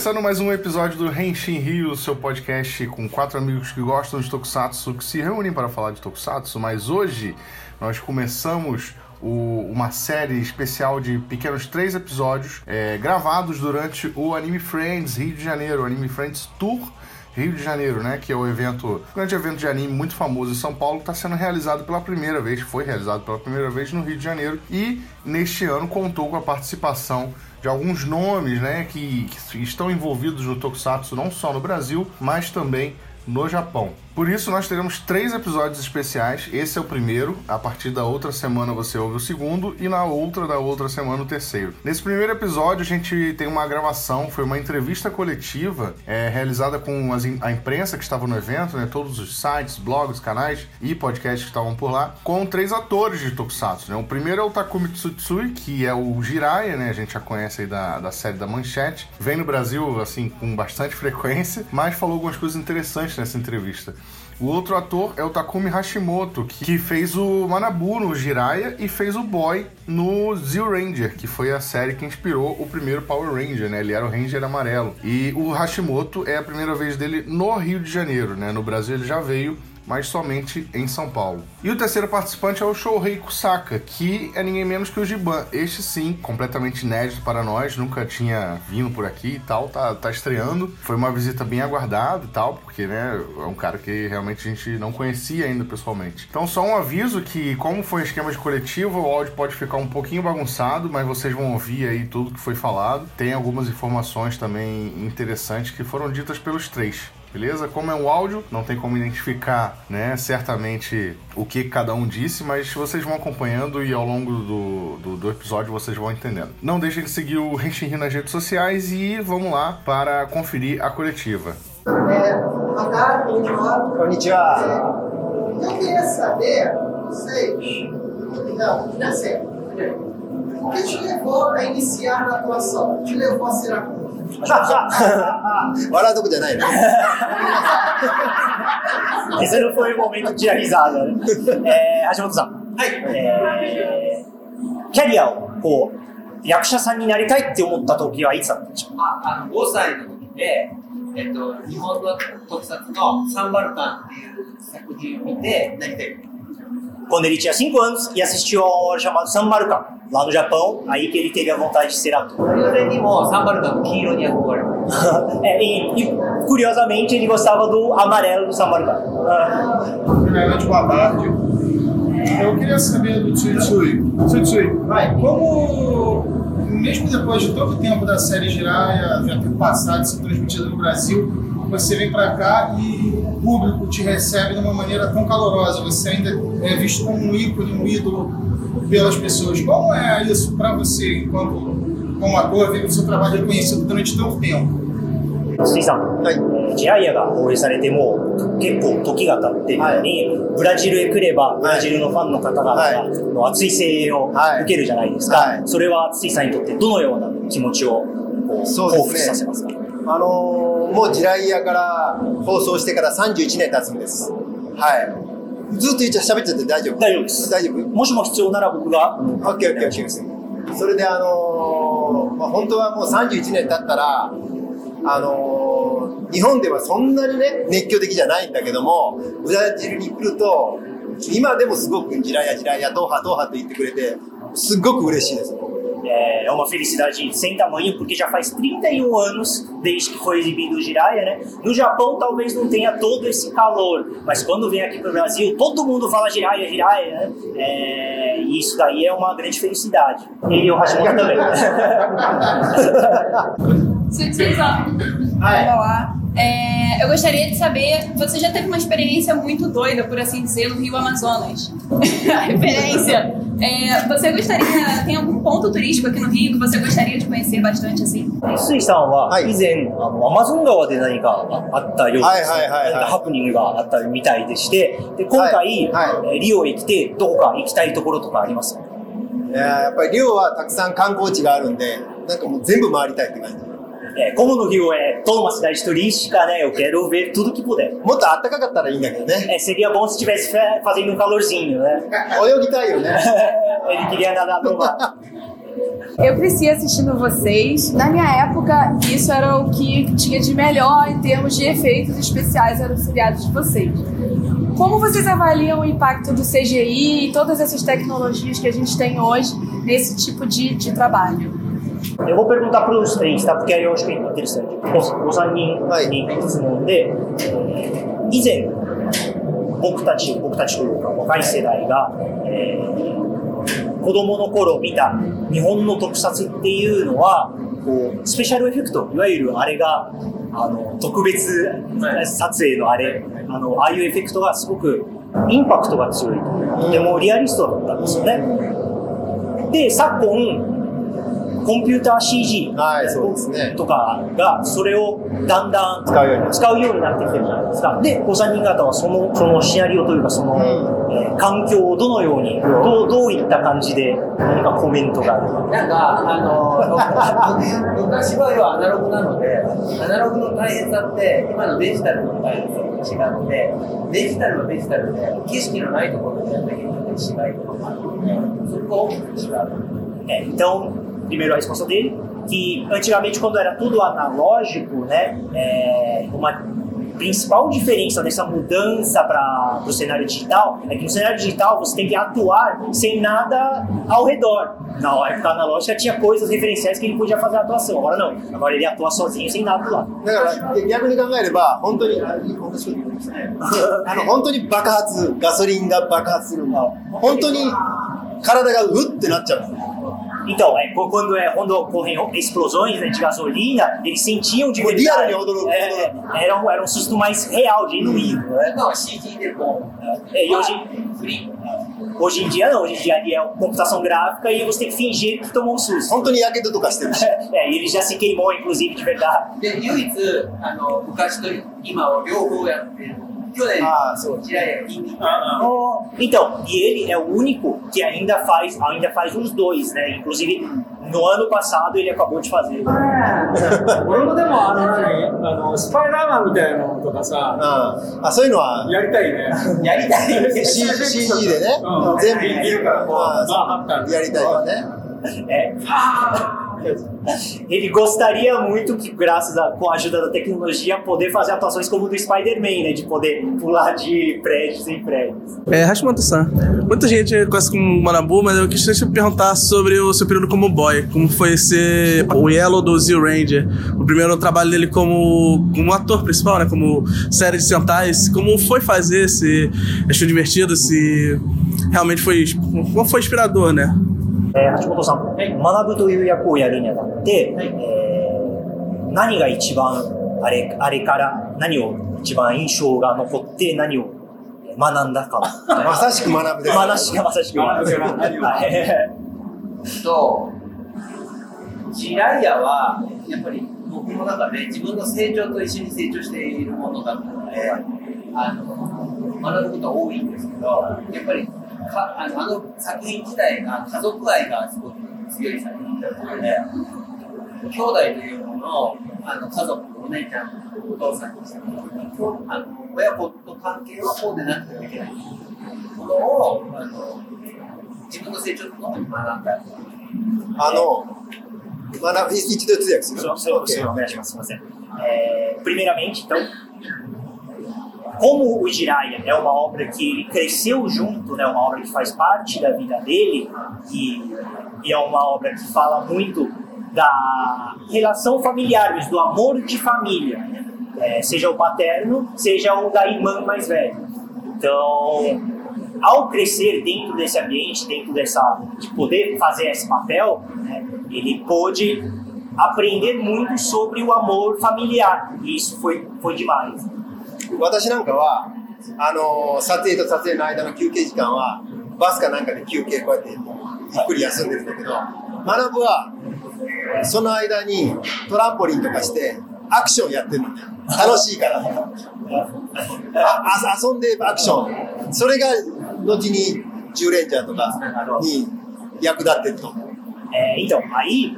Começando mais um episódio do Henshin Rio, seu podcast com quatro amigos que gostam de Tokusatsu, que se reúnem para falar de Tokusatsu, mas hoje nós começamos o- uma série especial de pequenos três episódios é, gravados durante o Anime Friends Rio de Janeiro, Anime Friends Tour Rio de Janeiro, né? Que é o evento, um grande evento de anime muito famoso em São Paulo, está sendo realizado pela primeira vez, foi realizado pela primeira vez no Rio de Janeiro e neste ano contou com a participação de alguns nomes, né? Que, que estão envolvidos no Tokusatsu não só no Brasil, mas também no Japão. Por isso, nós teremos três episódios especiais. Esse é o primeiro. A partir da outra semana você ouve o segundo. E na outra da outra semana o terceiro. Nesse primeiro episódio, a gente tem uma gravação. Foi uma entrevista coletiva é, realizada com as a imprensa que estava no evento, né? Todos os sites, blogs, canais e podcasts que estavam por lá. Com três atores de Tokusatsu, né? O primeiro é o Takumi Tsutsui, que é o Jiraiya, né? A gente já conhece aí da, da série da Manchete. Vem no Brasil, assim, com bastante frequência. Mas falou algumas coisas interessantes nessa entrevista. O outro ator é o Takumi Hashimoto, que que fez o Manabu no Jiraiya e fez o Boy no Zero Ranger, que foi a série que inspirou o primeiro Power Ranger, né? Ele era o Ranger amarelo. E o Hashimoto é a primeira vez dele no Rio de Janeiro, né? No Brasil ele já veio, mas somente em São Paulo. E o terceiro participante é o Shohei Kusaka, que é ninguém menos que o Giban. Este sim, completamente inédito para nós, nunca tinha vindo por aqui e tal, tá, tá estreando. Foi uma visita bem aguardada e tal, porque né, é um cara que realmente a gente não conhecia ainda pessoalmente. Então só um aviso que, como foi esquema de coletivo, o áudio pode ficar um pouquinho bagunçado, mas vocês vão ouvir aí tudo que foi falado. Tem algumas informações também interessantes que foram ditas pelos três. Beleza? Como é um áudio, não tem como identificar, né, certamente o que cada um disse, mas vocês vão acompanhando e ao longo do, do, do episódio vocês vão entendendo. Não deixem de seguir o Renshin nas redes sociais e vamos lá para conferir a coletiva. É, boa tarde, konnichiwa. Konnichiwa. Eu queria saber, vocês, não, não sei, o que te levou a iniciar na atuação? O que te levou a ser ator? 笑うとこじゃない の。Esse não foi o momento de a risada. né? É, 橋本さん、えーキャリアをこう役者さんになりたいって思った時はいつだったんでしょう？かああの5歳の時で、えっと、日本の特撮のサンバルカンっていう作品を見て、なりたい。quando ele tinha 5 anos e assistiu a uma obra chamada Sambarukan, lá no Japão, aí que ele teve a vontade de ser ator. é, e, e, curiosamente, ele gostava do amarelo do Sambarukan. Era tipo a tarde. Eu queria saber do Tsutsui. Tsutsui, como mesmo depois de todo o tempo da série girar, já ter passado e ser transmitida no Brasil, você vem pra cá e o público te recebe de uma maneira tão calorosa, você ainda é visto como um ícone, um ídolo pelas pessoas. Como é isso pra você, enquanto como ator, ver o seu trabalho reconhecido durante tanto tempo? 筒井さん、はいえージライアが放映されても結構時が経っているのに、ブラジルへ来れば、ブラジルのファンの方々はいの熱い声援をはい受けるじゃないですか。はいそれは筒井さんにとってどのような気持ちをこうそうですね彷彿させますか あのーもう地雷屋から放送してから31年経つんです。はい。ずっと言っちゃ喋っちゃって大丈夫？大丈夫です大丈夫？もしも必要なら僕が、オッケーオッケーオッケー。それであのーまあ、本当はもう31年経ったら、あのー日本ではそんなにね、熱狂的じゃないんだけども、ブラジルに来ると、今でもすごくジラヤジラヤ、ドーハドーハと言ってくれて、すっごく嬉しいです。É, é uma felicidade sem tamanho, porque já faz 31 anos desde que foi exibido o Jiraiya, né? No Japão talvez não tenha todo esse calor, mas quando vem aqui para o Brasil, todo mundo fala Jiraiya, Jiraiya, né? É, e isso daí é uma grande felicidade. E o Hashimoto também. Sutil. ah, é. Olá. É, eu gostaria de saber, você já teve uma experiência muito doida, por assim dizer, no Rio Amazonas. A referência. É, você gostaria, tem algum ponto turístico aqui no Rio que você gostaria de conhecer bastante assim? 水井さんははい以前、あのアマゾン川で何かあったようです、はいはいはいはい何かハプニングがあったみたいでして、で今回、はいはえーリオへ来てどこか行きたいところとかありますかいやーやっぱりリオはたくさん観光地があるんで、なんかもう全部回りたいって感じ。 é, como no Rio é toda uma cidade turística, né? Eu quero ver tudo que puder. Mudata ah, kagataringa, né? É, seria bom se estivesse fazendo um calorzinho, né? Olha o que né? Ele queria nadar no mar. Eu cresci assistindo vocês. Na minha época, isso era o que tinha de melhor em termos de efeitos especiais, eram os seriados de vocês. Como vocês avaliam o impacto do CGI e todas essas tecnologias que a gente tem hoje nesse tipo de, de trabalho? Eu vou perguntar para os três, tá? Porque aí eu acho que é interessante. ご三人に質問で、以前、僕たち、僕たちというか若い世代が、えー、子供の頃見た日本の特撮っていうのは、こう、スペシャルエフェクト、いわゆるあれが、あの、特別撮影のあれ、あの、ああいうエフェクトがすごくインパクトが強いと。とてもリアリストだったんですよね。で、昨今、コンピューター CG。とかが、それをだんだん使うようになってきてるじゃないですか。で、ご三人方はその、そのシナリオというか、その、えー環境をどのように、どう、どういった感じで、何かコメントがあるか。なんか、あの、昔は要はアナログなので、アナログの大変さって、今のデジタルの大変さと違って、デジタルはデジタルで、景色のないところでやったけど、違いとかもあるので、そこが大きく違う。primeiro a resposta dele, que antigamente quando era tudo analógico, né, é, uma principal diferença dessa mudança para o cenário digital é que no cenário digital você tem que atuar sem nada ao redor. Na época analógica tinha coisas referenciais que ele podia fazer a atuação, agora não. Agora ele atua sozinho sem nada do lado. だから逆に考えれば、本当に、あの本当に爆発、ガソリンが爆発するの本当に体がうってなっちゃう。 Então, é, quando, é, quando ocorrem explosões né, de gasolina, eles sentiam de Pô, verdade. diário, Rodolfo, É, era, um, era um susto mais real, genuíno. 今は CG でこう、 É, e hoje, フリ hoje em dia não, hoje em dia ali é computação gráfica e você tem que fingir que tomou um susto. 本当にやけどとかしてるし。 É, e ele já se queimou, inclusive, de verdade. で、唯一、あの、昔と今を両方やってる。 去年、ああそう時代や筋肉。 Então, e ele é o único que ainda faz, ainda faz os dois, né? Inclusive, no ano passado ele acabou de fazer. 俺もでもあの何あのスパイダーマンみたいなのとかさうんあそういうのはやりたいね。やりたい。 C- CG でねうん、全部いるからこうあマンハッタンやりたいよね。 É. ele gostaria muito que, graças a, com a ajuda da tecnologia, poder fazer atuações como do Spider-Man, né? De poder pular de prédios em prédios. É, Hashimoto-san. Muita gente conhece como Manabu, mas eu quis te perguntar sobre o seu período como boy. Como foi ser o Yellow do Zero Ranger. O primeiro trabalho dele como, como ator principal, né? Como série de Sentais. Como foi fazer? Se achou divertido? Se realmente foi... Como foi inspirador, né? えー橋本さん、学ぶという役をやるにあたって、えー何が一番あれあれから何を一番印象が残って何を学んだか。まさしく学ぶです。まさしくまさしく学ぶ。はい。と、ジライアは、やっぱり僕の中で自分の成長と一緒に成長しているものだったので、あの、学ぶことは多いんですけど、やっぱりかあのあの作品自体が家族愛がすごく強い作品だったので、兄弟というものをあの家族、お姉ちゃん、お父さんにしてもあの親子と関係はこうでなくてはいけないものをあの自分の成長とともに学んだ。あの、学ぶ、一度通訳する。Senhor, senhor, senhor, senhor, senhor, senhor. É, primeiramente, então, como o Jiraiya é uma obra que ele cresceu junto, né, uma obra que faz parte da vida dele, e, e é uma obra que fala muito da relação familiar, do amor de família, né? É, seja o paterno, seja o da irmã mais velha. Então, ao crescer dentro desse ambiente, dentro dessa de poder fazer esse papel, né, ele pôde aprender muito sobre o amor familiar e isso foi foi demais. 私なんかは、あの、撮影と撮影の間の休憩時間は、バスかなんかで休憩こうやってゆっくり休んでるんだけど、学ぶは、その間にトランポリンとかして、アクションやってるのね。楽しいから。あ遊んでアクション。それが、後に、10レンジャーとかに役立ってると。É, então, aí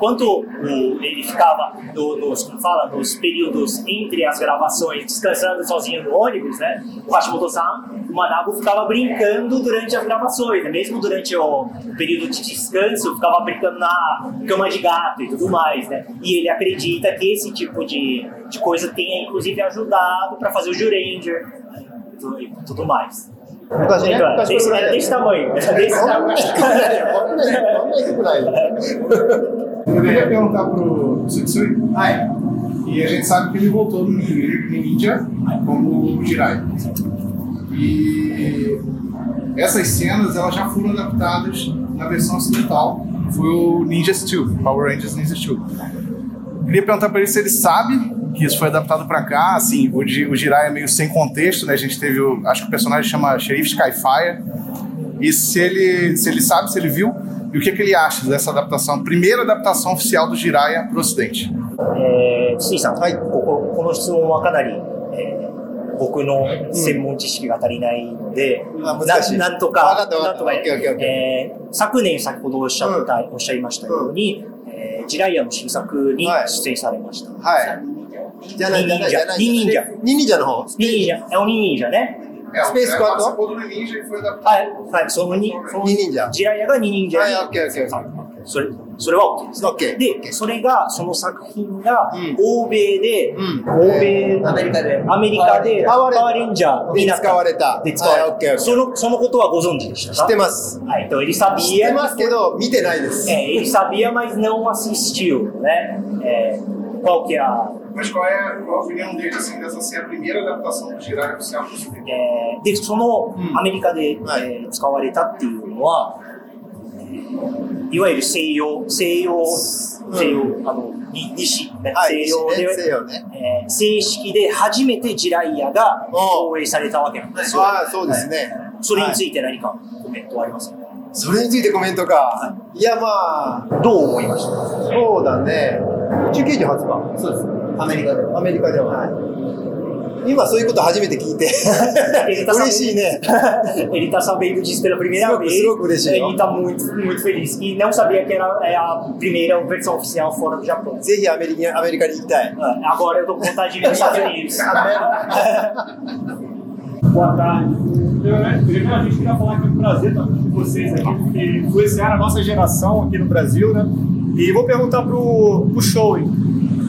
enquanto o, ele ficava nos, como fala, nos períodos entre as gravações descansando sozinho no ônibus, né? O Hashimoto-san, o Manabu ficava brincando durante as gravações, né? mesmo durante o, período de descanso, ficava brincando na cama de gato e tudo mais, né? E ele acredita que esse tipo de, de coisa tenha inclusive ajudado para fazer o Juranger e tudo mais. Gente, então, desse, era desse tamanho. É desse tamanho. Vamos ver, vamos ver por aí. Eu queria perguntar pro Tsutsui. Ah, é. E a gente sabe que ele voltou no Ninja como Jirai. E essas cenas elas já foram adaptadas na versão ocidental. Foi o Ninja Steel, Power Rangers Ninja Steel. Queria perguntar para ele se ele sabe que isso foi adaptado para cá, assim, o, o Jirai é meio sem contexto, né? A gente teve, o, acho que o personagem chama Sheriff Skyfire. E se ele, se ele sabe, se ele viu, e o que, que ele acha dessa adaptação, primeira adaptação oficial do Jiraiya para o Ocidente. えー、筒井さん、こここの質問はかなり、えー僕の専門知識が足りないんで、あ難しいななんとわかかったわかったなんとかオッケーオッケーオッケーえー昨年先ほどおっしゃった、おっしゃいましたように、えージライアの新作に出演されました。はい。じゃない、じゃない、じゃない。ニニンジャニニンジャの方。ニニンジャ、é o ニニンジャね。 スペースクワットは？い、はい、その2、その2忍者。ジラが2忍者に。はい、オッケーオッケーオッケー。それ、それは OK です。OK。で、それが、その作品が、欧米で、欧米、アメリカで、アメリカで、パワーレンジャーになった。使われた。で、使われた。その、そのことはご存知でした？か知ってます。はい、と、エリサビア。知ってますけど、見てないです。え、エリサビアマイズネオマスイスチューね。え、Mas qual é, qual a opinião dele assim, dessa ser a primeira adaptação do Jiraiya oficial? えーで、そのうんアメリカで、はいえー使われたっていうのは、いわゆる西洋、西洋、西洋、あの、に西、ねはい、西洋で、ね西洋ね。えー正式で初めてジライアが放映されたわけなんですよ。ああ、そうですね。それについて何かコメントはありますか、それについてコメントか。いや、まあ、どう思いました？そうだね。宇宙刑事初版。そうです。アメリカでは。アメリカでは。今そういうこと初めて聞いて。嬉しいね。 Ele está sabendo disso pela primeira Sigo- vez. sigo por esse, Ele ó. está muito, muito feliz. E não sabia que era é, a primeira versão oficial fora do Japão. ぜひアメリカアメリカに行きたい。 Ah, Agora eu tô com vontade de ir nos Estados Unidos. Boa tarde. Eu, né, primeiro a gente queria falar que é um prazer estar com vocês aqui, porque influenciaram a nossa geração aqui no Brasil, né? E vou perguntar pro, pro Shoei.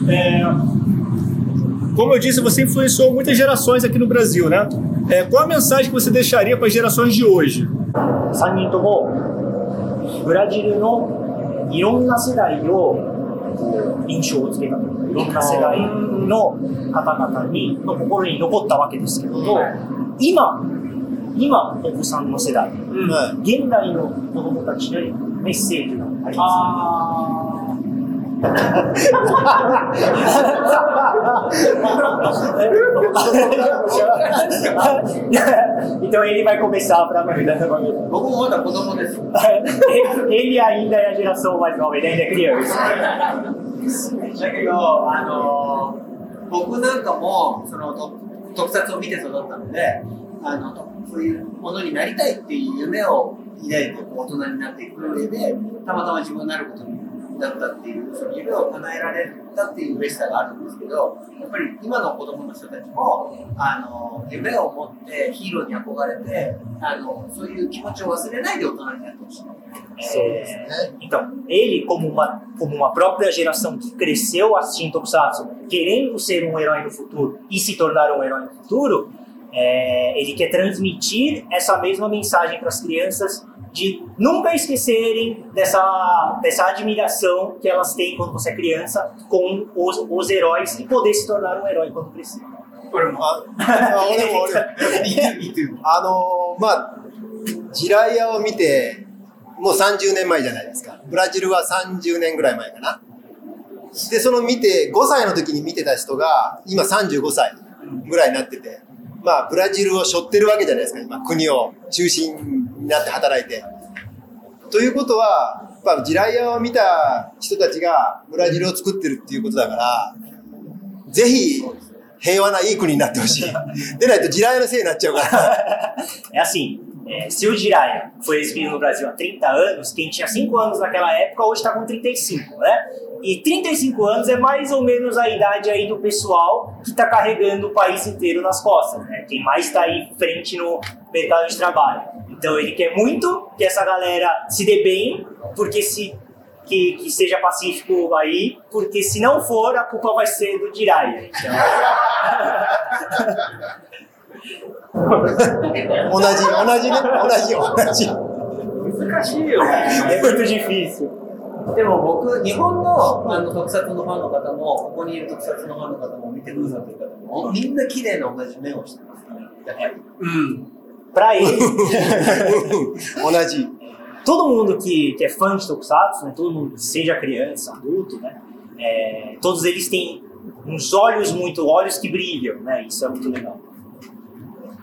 É, como eu disse, você influenciou muitas gerações aqui no Brasil, né? É, qual a mensagem que você deixaria para as gerações de hoje? 3人ともブラジルのいろんな世代をこう印象をつけたというかいろんな世代の方々にの心に残ったわけですけれど今今お子さんの世代は現代の子供たちにメッセージがあります ね。Então ele vai começar para me dar 僕もまだ子供です。ele ainda é a geração mais nova, ele ainda é criança. だけど、あの僕なんかもその特撮を見て育ったので、あのそういうものになりたいっていう夢を抱いて大人になっていく上で、たまたま自分になることに なったっていう、その夢を叶えられたっていう嬉しさがあるんですけど、やっぱり今の子供の人たちも、あの夢を持ってヒーローに憧れて、あのそういう気持ちを忘れないで大人になってほしい。 É, então, ele, como uma, como uma própria geração que cresceu assistindo Tokusatsu, querendo ser um herói no futuro e se tornar um herói no futuro, é, ele quer transmitir essa mesma mensagem para as crianças de nunca esquecerem dessa, dessa admiração que elas têm quando você é criança com os, os heróis e poder se tornar um herói quando crescer. 俺もああ俺も俺も。あのーまあ、ジライアを見て、もう30年前じゃないですか。ブラジルは30年ぐらい前かな。で、その見て、5歳の時に見てた人が、今35歳ぐらいになってて、 まあ、ブラジルを背負ってるわけじゃないですか、今、国を中心になって働いて。ということは、やっぱ地雷屋を見た人たちがブラジルを作ってるっていうことだから、ぜひ平和ないい国になってほしい。でないと地雷のせいになっちゃうから。野心 É, se o Jiraiya foi exibido no Brasil há 30 anos, quem tinha 5 anos naquela época hoje está com 35, né? E 35 anos é mais ou menos a idade aí do pessoal que está carregando o país inteiro nas costas, né? Quem mais está aí frente no mercado de trabalho. Então ele quer muito que essa galera se dê bem, porque se que, que seja pacífico aí, porque se não for, a culpa vai ser do Jiraiya. Então... 同じ、同じね、同じ、同じ。難しいよね。 É muito difícil. でも僕、日本のあの特撮のファンの方も、ここにいる特撮のファンの方も、見てくださってる方も、みんな綺麗な同じ目をしてますから、やっぱり。 Pra ele, 同じ。 todo mundo que, que é fã de Tokusatsu, né, todo mundo, seja criança, adulto, né, é, todos eles têm uns olhos muito, olhos que brilham, né, isso é muito legal.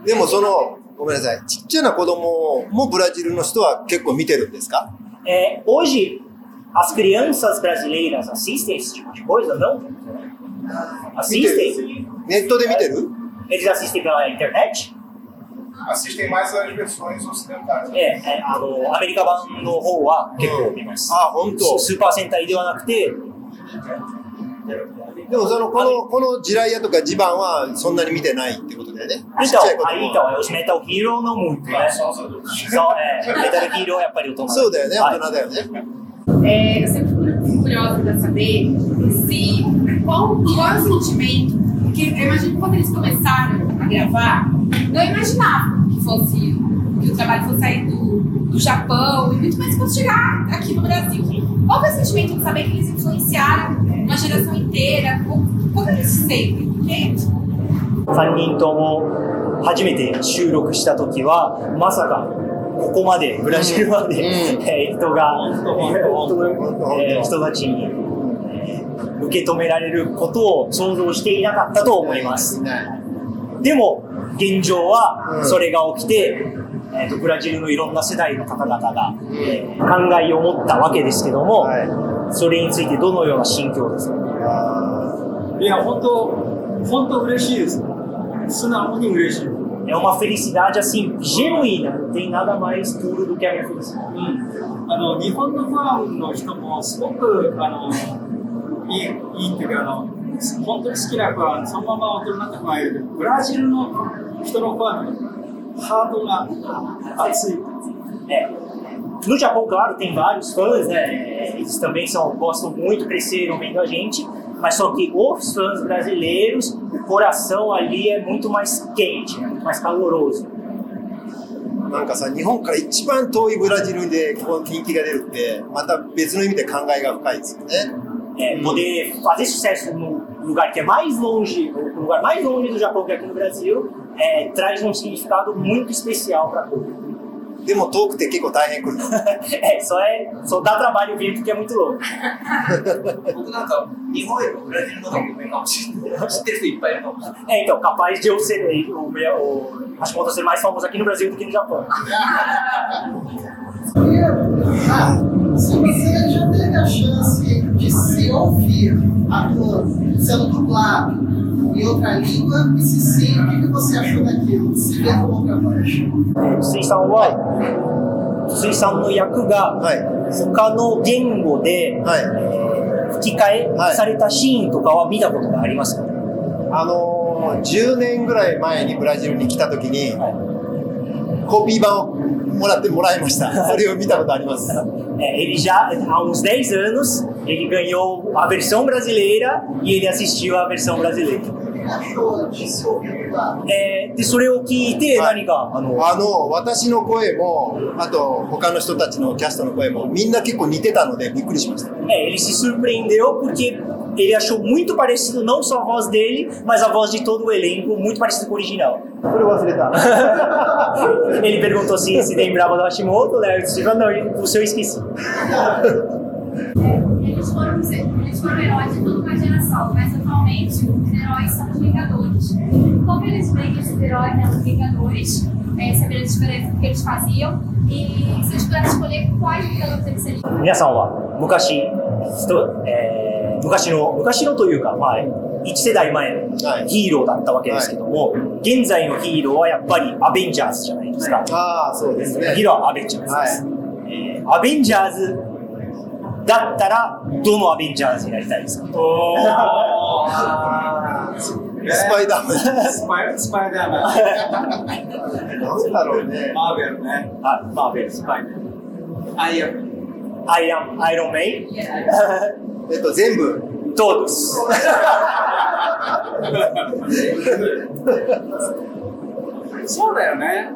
でもその、ごめんなさい、ちっちゃな子供もブラジルの人は結構見てるんですか É, hoje, as crianças brasileiras assistem esse tipo de coisa, não? Assistem? ネットで見てる Eles assistem pela internet? Assistem mais as versões ocidentais. ええ、えあの、アメリカ版の方は結構見ます。あ、本当。スーパー戦隊ではなくて、でもそのこの、この地雷屋とか地盤はそんなに見てないってことだよね。見たほうがいいと思い。そう、だよね、大人だよね。はい、え、que o trabalho fosse sair do, do Japão e muito mais quando chegar aqui no Brasil. Qual foi o sentimento de saber que eles influenciaram uma geração inteira? Como, como eles se sentem? Porque 3人とも初めて収録した時は、まさかここまで、ブラジルまで、えー人が、えー人たちに、えー受け止められることを想像していなかったと思います。でも、現状はそれが起きて、えーとブラジルのいろんな世代の方々が、えー考えを持ったわけですけども、それについてどのような心境ですか？いや、本当、本当嬉しいです。素直に嬉しい。É uma felicidade assim, genuína, não tem nada mais puro do que a minha felicidade. あの日本のファンの人もすごくあのいいいいっていうかあの本当に好きなファンそのまま大人にないるけどブラジルの人のファン のハートが熱い É. No Japão, claro, tem vários fãs, né? Eles também são, gostam muito, cresceram vendo a gente, mas só que os fãs brasileiros, o coração ali é muito mais quente, é muito mais caloroso. なんかさ、日本から一番遠いブラジルでこう人気が出るって、また別の意味で考えが深いですよね。 É, poder fazer sucesso no lugar que é mais longe, no lugar mais longe do Japão que é aqui no Brasil, é, traz um significado muito especial para tudo. でも遠くて結構大変来る。 É, só é, só dá trabalho vir porque é muito louco. 僕なんか、日本よりもブラジルの方が有名かもしれない。知ってる人いっぱいいるかもしれない。 É, então, capaz de eu ser, o, meu- o Hashimoto ser mais famoso aqui no Brasil do que no Japão. Ah, se você já teve a chance de se ouvir atuando, sendo dublado em outra língua, e se sim, o que você achou daquilo? Se ver com outra voz. 水さんは、水さんの役がはい。他の言語で、吹き替えされたシーンとかは見たことがありますか、あのー、10年ぐらい前にブラジルに来た時に、コピー版をもらってもらいました。それを見たことあります。 É, ele já, há uns 10 anos, ele ganhou a versão brasileira e ele assistiu a versão brasileira. O que achou de se ouvir dublado? えーで、それを聞いて何か、あの、あの、私の声も、あと他の人たちのキャストの声も、みんな結構似てたのでびっくりしました。 É, ele se surpreendeu porque ele achou muito parecido não só a voz dele, mas a voz de todo o elenco, muito parecido com o original. それ忘れた。 ele perguntou se se lembrava do Hashimoto, né? Eu disse, não, o seu eu esqueci. Eles foram, eles foram heróis de toda uma geração, mas atualmente os heróis são os Vingadores. Como eles veem esses heróis, né, os Vingadores, é, saber a diferença do que eles faziam e se eles pudessem escolher quais Vingadores eles seriam. 皆さんは昔、人えー昔の、昔のというか、まあ、1世代前のヒーローだったわけですけども、現在のヒーローはやっぱりアベンジャーズじゃないですか。ああ、そうですね。ヒーローはアベンジャーズです。えーアベンジャーズだったら、どのアベンジャーズになりたいですか？スパイダーマン。スパイスパイダーマン。なんだろうね。マーベルね。あ、マーベル。スパイダーマン。アイアン。アイアン、アイロンメイ えっと、全部。どうです。そうだよね。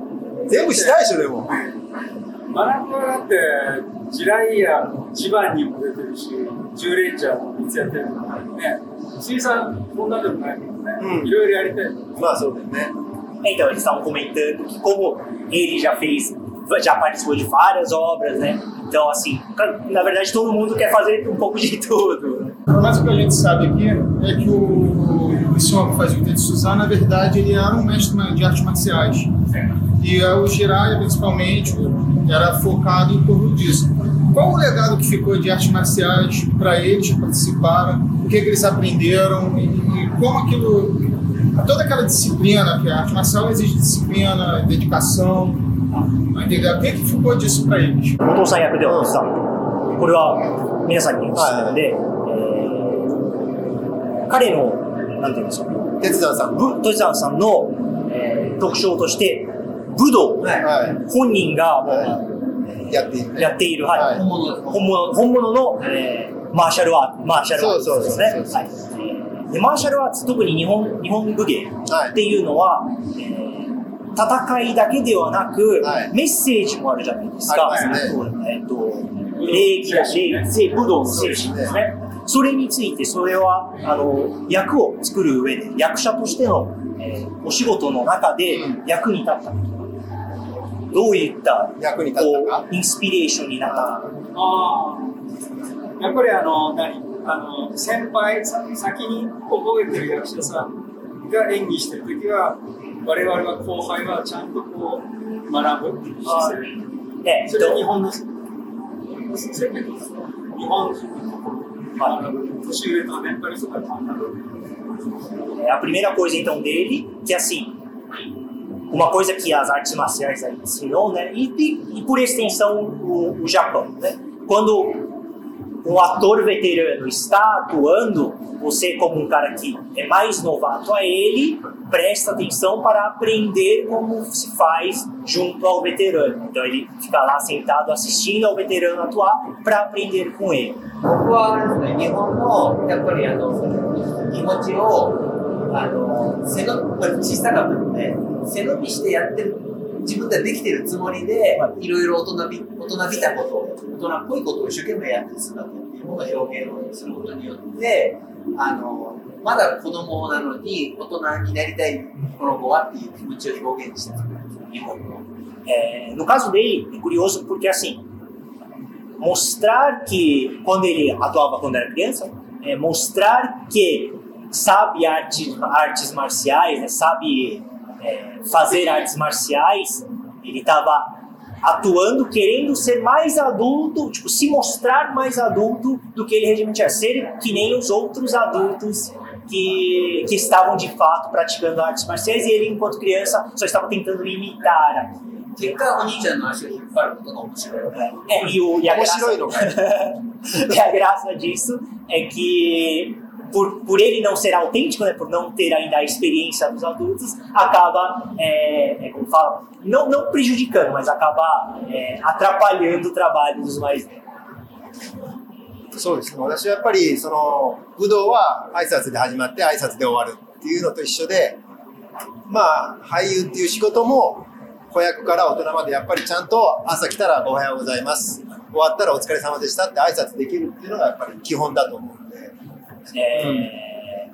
全部したいでしょ、でも。マナブはだって、ジライヤジバンにも出てるし、ジューレンジャーもいつやってるからね。小さん、こんなでもないけどね。うんいろいろやりたい。まあそうだよね。 Então, eles estavam comentando que como ele já fez, já participou de várias obras, né? Então, assim, na verdade todo mundo quer fazer um pouco de tudo. Mas o que a gente sabe aqui é que o, o senhor que faz o Ita de Suzano, na verdade, ele era um mestre de artes marciais. E eh, o Jiraiya, principalmente, era focado em torno disso. Qual o legado que ficou de artes marciais para eles que participaram? O que, que eles aprenderam? E, e como aquilo. Toda aquela disciplina, que a arte marcial exige disciplina, dedicação. Entendeu? O que, que ficou disso para eles? お父さん役ではお父さん。これは皆さんにおすすめで、えー 彼の、なんていうんですか、鉄山さん。ぶトシさんさんの、えー特徴として、武道、は本人がもうい。やっているね。やっている、はいはい本物本物本物の、えーマーシャルアーツ、マーシャルアーツそうですね。はいでマーシャルアーツ、特に日本日本武芸っていうのは、えー戦いだけではなく、はいメッセージもあるじゃないですか。すねえっと、礼儀だし、礼武道の精神ですね。それについて、それは、あの、役を作る上で、役者としての、えーお仕事の中で役に立ったこと。どういった役に立ったか？こうインスピレーションになった？か。ああ。やっぱりあの、何？あの、先輩、さ先に覚えてる役者さんが演技してるときは、我々は後輩はちゃんとこう、学ぶ姿勢。えそれは日本の日本 É a primeira coisa então dele, que é assim, uma coisa que as artes marciais ensinou, né? E, e, e por extensão o, o Japão, né? Quando um ator veterano está atuando, você como um cara que é mais novato a ele, presta atenção para aprender como se faz junto ao veterano. Então ele fica lá sentado assistindo ao veterano atuar para aprender com ele. 僕はあれですね、日本のやっぱりあの気持ちをあの背伸び小さかったので背伸びしてやってる 自分ではできてるつもりでいろいろ大人び大人びたこと大人っぽいことを一生懸命やってる姿っていうものを表現をすることによってあのまだ子供なのに大人になりたいこの子はっていう気持ちを表現してる日本の。É, no caso dele, é curioso porque assim, mostrar que quando ele atuava quando era criança, é, mostrar que sabe arte, artes marciais, né, sabe fazer artes marciais, ele estava atuando, querendo ser mais adulto, tipo, se mostrar mais adulto do que ele realmente é, ser que nem os outros adultos que, que estavam de fato praticando artes marciais e ele, enquanto criança, só estava tentando imitar aquilo. 結果お兄ちゃんの足を引っ張ることが面白い。 É, e, o, e, a 面 graça, 白いのかい e a graça disso é que, por, por ele não ser autêntico, né, por não ter ainda a experiência dos adultos, acaba, é, é, como fala, não, não prejudicando, mas acaba é, atrapalhando o trabalho dos mais velhos. そうですね。私はやっぱり、その、武道は挨拶で始まって挨拶で終わるっていうのと一緒で、まあ、俳優っていう仕事も、子役から大人までやっぱりちゃんと朝来たらおはようございます。終わったらお疲れ様でしたって挨拶できるっていうのがやっぱり基本だと思う。É,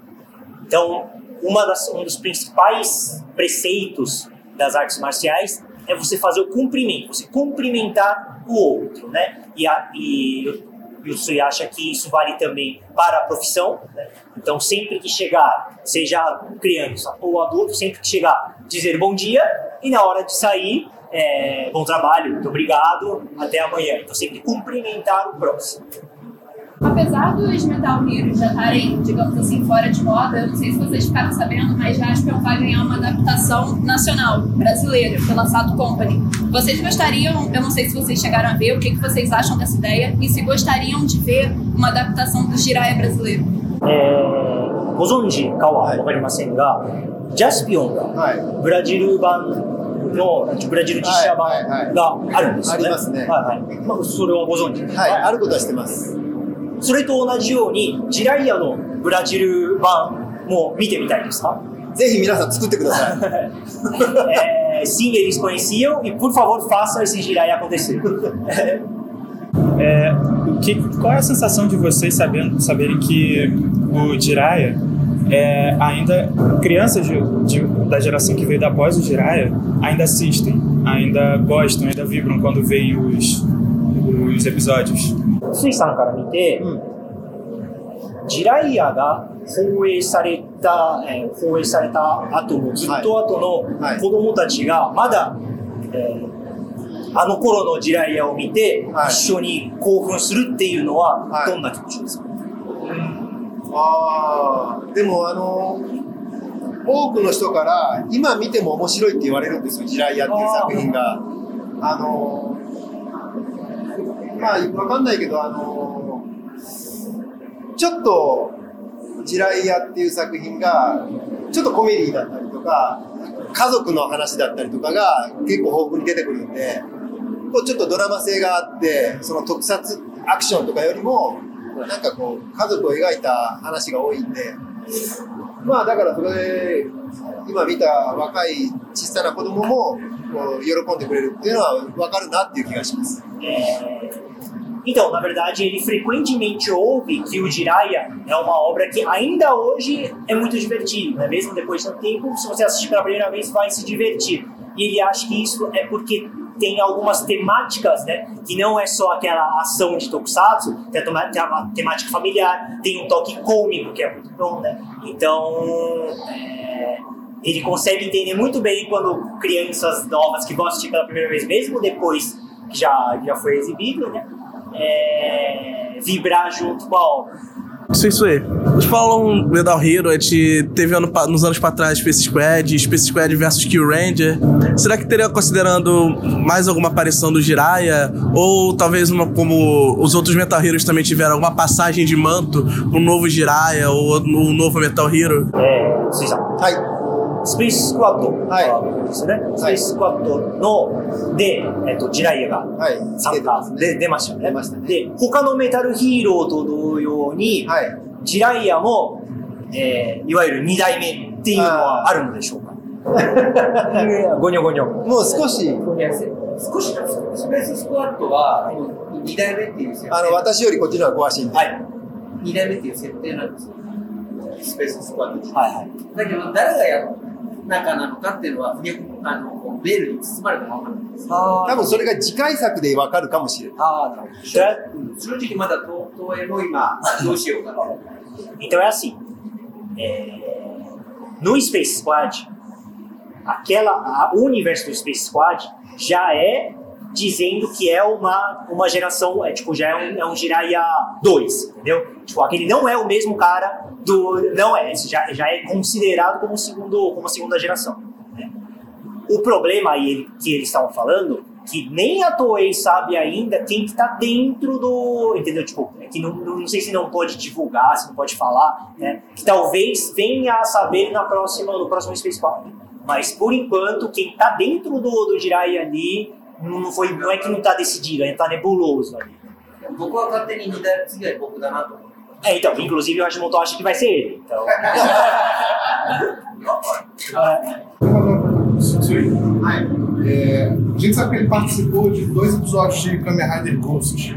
Então, uma das, um dos principais preceitos das artes marciais é você fazer o cumprimento, você cumprimentar o outro, né? E, a, e, e o Sui acha que isso vale também para a profissão. Né? Então, sempre que chegar, seja criança ou adulto, sempre que chegar, dizer bom dia e na hora de sair, é, bom trabalho, muito obrigado, até amanhã. Então, sempre cumprimentar o próximo. Apesar dos Metal Heroes já estarem, digamos assim, fora de moda, eu não sei se vocês ficaram sabendo, mas Jaspion vai ganhar uma adaptação nacional, brasileira, pela Sato Company. Vocês gostariam, eu não sei se vocês chegaram a ver, o que, que vocês acham dessa ideia e se gostariam de ver uma adaptação do Jiraiya brasileiro. えーご存知かは分かりませんが、ジャスピオンがはい。ブラジル版のブラジル実写はいはいはい版があるんですよね。ありますねはいはい。まあ、それはご存知ですはい。あることはしてます。 それと同じように、ジライアのブラジル版も見てみたいですかぜひ皆さん作ってください。 é, sim, eles conheciam e por favor façam esse Jiraiya acontecer. É, o que, qual é a sensação de vocês sabendo, saberem que o Jiraiya é, ainda crianças de, de- da geração que veio após o Jiraiya ainda assistem, ainda gostam, ainda vibram quando veem os, os episódios? スイさんから見て、ジライアが放映された、えー放映された後のずっと後のはい。子供たちがまだ、えーあの頃のジライアを見て、はい。一緒に興奮するっていうのははい。どんな気持ちですか、ああ、でもあの、多くの人から今見ても面白いって言われるんですよ、ジライアっていう作品が。あの、まあ、わかんないけど、あの、ちょっと、ジライアっていう作品が、ちょっとコメディだったりとか、家族の話だったりとかが結構豊富に出てくるんで、こうちょっとドラマ性があって、その特撮アクションとかよりも、なんかこう、家族を描いた話が多いんで、まあだからそれで、今見た若い小さな子供も、こう、喜んでくれるっていうのは分かるなっていう気がします。Então, na verdade, ele frequentemente ouve que o Jiraiya é uma obra que ainda hoje é muito divertido, né? mesmo depois de tanto tempo, se você assistir pela primeira vez, vai se divertir. E ele acha que isso é porque tem algumas temáticas, né? Que não é só aquela ação de tokusatsu, tem a, tem uma temática familiar, tem um toque cômico, que é muito bom, né? Então, é, ele consegue entender muito bem quando crianças novas que vão assistir pela primeira vez, mesmo depois que já, já foi exibido, né? é, vibrar junto com a obra. Isso, isso aí. Eles falam Metal Hero, a gente teve ano, nos anos pra trás Space Squad, Space Squad versus Kill Ranger. Será que teria considerando mais alguma aparição do Jiraiya? Ou talvez uma como os outros Metal Heroes também tiveram alguma passagem de manto, um novo Jiraiya ou um novo Metal Hero? É, vocês já. Ai. スペーススクワットはいですね。スペーススクワットの、で、えっと、ジライアがはい。参加で出ましたよね。出ましたねで、他のメタルヒーローと同様に、はい。ジライアも、えー、いわゆる二代目っていうのはあるのでしょうか？ゴニョゴニョ。もう少し、少しなんですよスペーススクワットは2代目っていう設定あの、私よりこっちの方が詳しいんで。はい。2代目っていう設定なんですよスペーススクワットはいはい。だけど誰がや中なのかっていうのはふにあのこうベールに包まれたままなんですあ多分それが次回作でわかるかもしれない。あー、なるほど。正直まだ東東映も今どうしようかな Então é assim. é, no Space Squad, aquela, a- o universo do Space Squad já é dizendo que é uma, uma geração, é tipo, já é um, é um Jiraiya 2, entendeu? Tipo, aquele não é o mesmo cara do. Não é, já, já é considerado como, segundo, como segunda geração. né? O problema aí que eles estavam falando, que nem a Toei sabe ainda quem que tá dentro do. Entendeu? Tipo, é que não, não, sei se não pode divulgar, se não pode falar, né? Que talvez venha a saber na próxima, no próximo Space Squad. Mas por enquanto, quem tá dentro do, do Jiraiya ali não, foi, não é que não está decidido, ainda está nebuloso ali. É, então, inclusive o Hashimoto acha que vai ser ele. Então. é, a gente sabe que ele participou de dois episódios de Kamen Rider Ghost.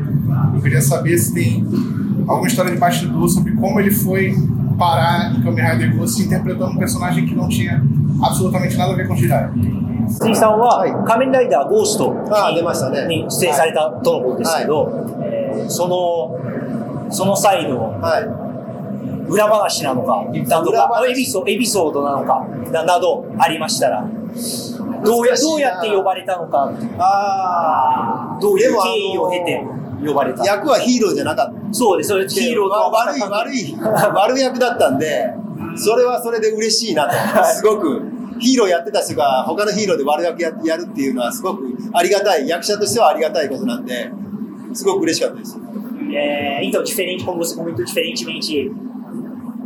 Eu queria saber se tem alguma história de bastidor sobre como ele foi parar em Kamen Rider Ghost interpretando um personagem que não tinha absolutamente nada a ver com Jiraiya. 鈴木さんは仮面ライダーゴーストああ、出ましたね。に出演されたとのことですけど、えーそのその際のはい。裏話なのか、などかエピソエピソードなのかななどありましたら、どうやどうやって呼ばれたのか、あどういう経緯を経て、呼ばれた。役はヒーローじゃなかった。そうです、そうです。ヒーローとはまた悪い、悪い、悪い役だったんで、それはそれで嬉しいなと。すごく。ヒーローやってた人が他のヒーローで悪役ややるっていうのはすごくありがたい、役者としてはありがたいことなんで、すごく嬉しかったです。 É, então, diferente, como você comentou, diferentemente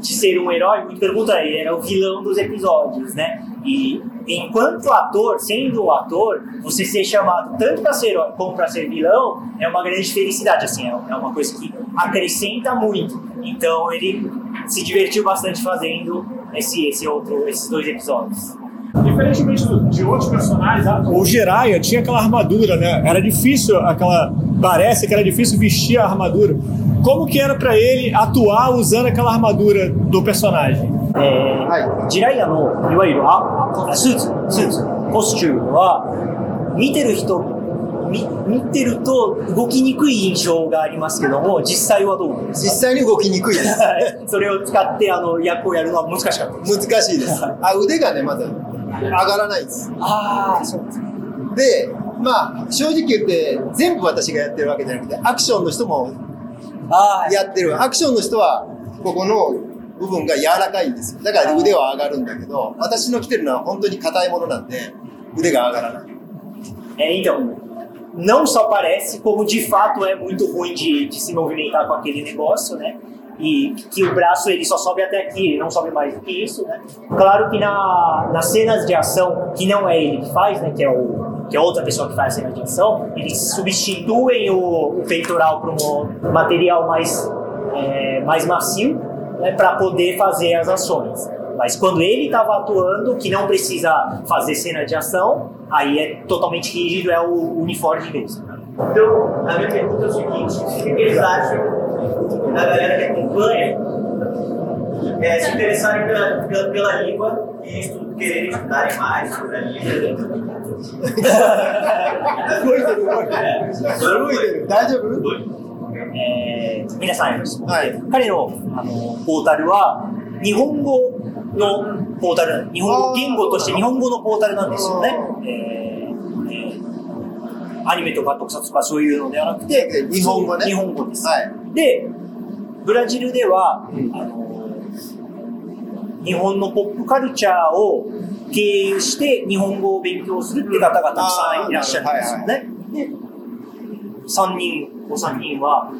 de ser um herói, muito pelo contrário, ele era o vilão dos episódios, né? E enquanto ator, sendo um ator, você ser chamado tanto para ser herói como para ser vilão é uma grande felicidade, assim, é é uma coisa que acrescenta muito. Então ele se divertiu bastante fazendo esse, esse outro, esses dois episódios. diferentemente de outros personagens, o Jiraiya tinha aquela armadura, né? Era difícil aquela. Parece que era difícil vestir a armadura. Como que era para ele atuar usando aquela armadura do personagem? É, Jiraiya no, iwairo, a, suits, suits, costume, 見てる人見見てると動きにくい印象がありますけども、実際はどう思いますか実際に動きにくいです。それを使ってあの役をやるのは難しかったです。難しいです。あ腕がね、まず 上がらないです。ああそうですで、まあ、正直言って、全部私がやってるわけじゃなくて、アクションの人もあやってる。アクションの人は、ここの部分が柔らかいんですよ。だから腕は上がるんだけど、私の着てるのは本当に硬いものなんで、腕が上がらない。É, então, não só parece, como de fato é muito ruim de, de se movimentar com aquele negócio, né? E que o braço ele só sobe até aqui, ele não sobe mais do que isso, né? Claro que na, nas cenas de ação, que não é ele que faz, né? Que é, o, que é outra pessoa que faz a cena de ação, eles substituem o, o peitoral por um material mais, é, mais macio, né? Para poder fazer as ações. Mas quando ele estava atuando, que não precisa fazer cena de ação, aí é totalmente rígido, é o uniforme mesmo. Então, a minha pergunta é o seguinte: eles acham da galera que acompanha é, se interessarem pela, pela, pela língua e estu, quererem estudarem mais sobre a língua? 動いてる、動いてる。動いてる。大丈夫えー皆さんはい彼のあのポータルは日本語のポータル日本語言語として日本語のポータルなんですよね。えーえーアニメとか特撮とかそういうのではなくて、日本語ね日本語です。はい。で、ブラジルでは、あの日本のポップカルチャーを経由して日本語を勉強するって方がたくさんいらっしゃるんですよね。で、3人、お三人は、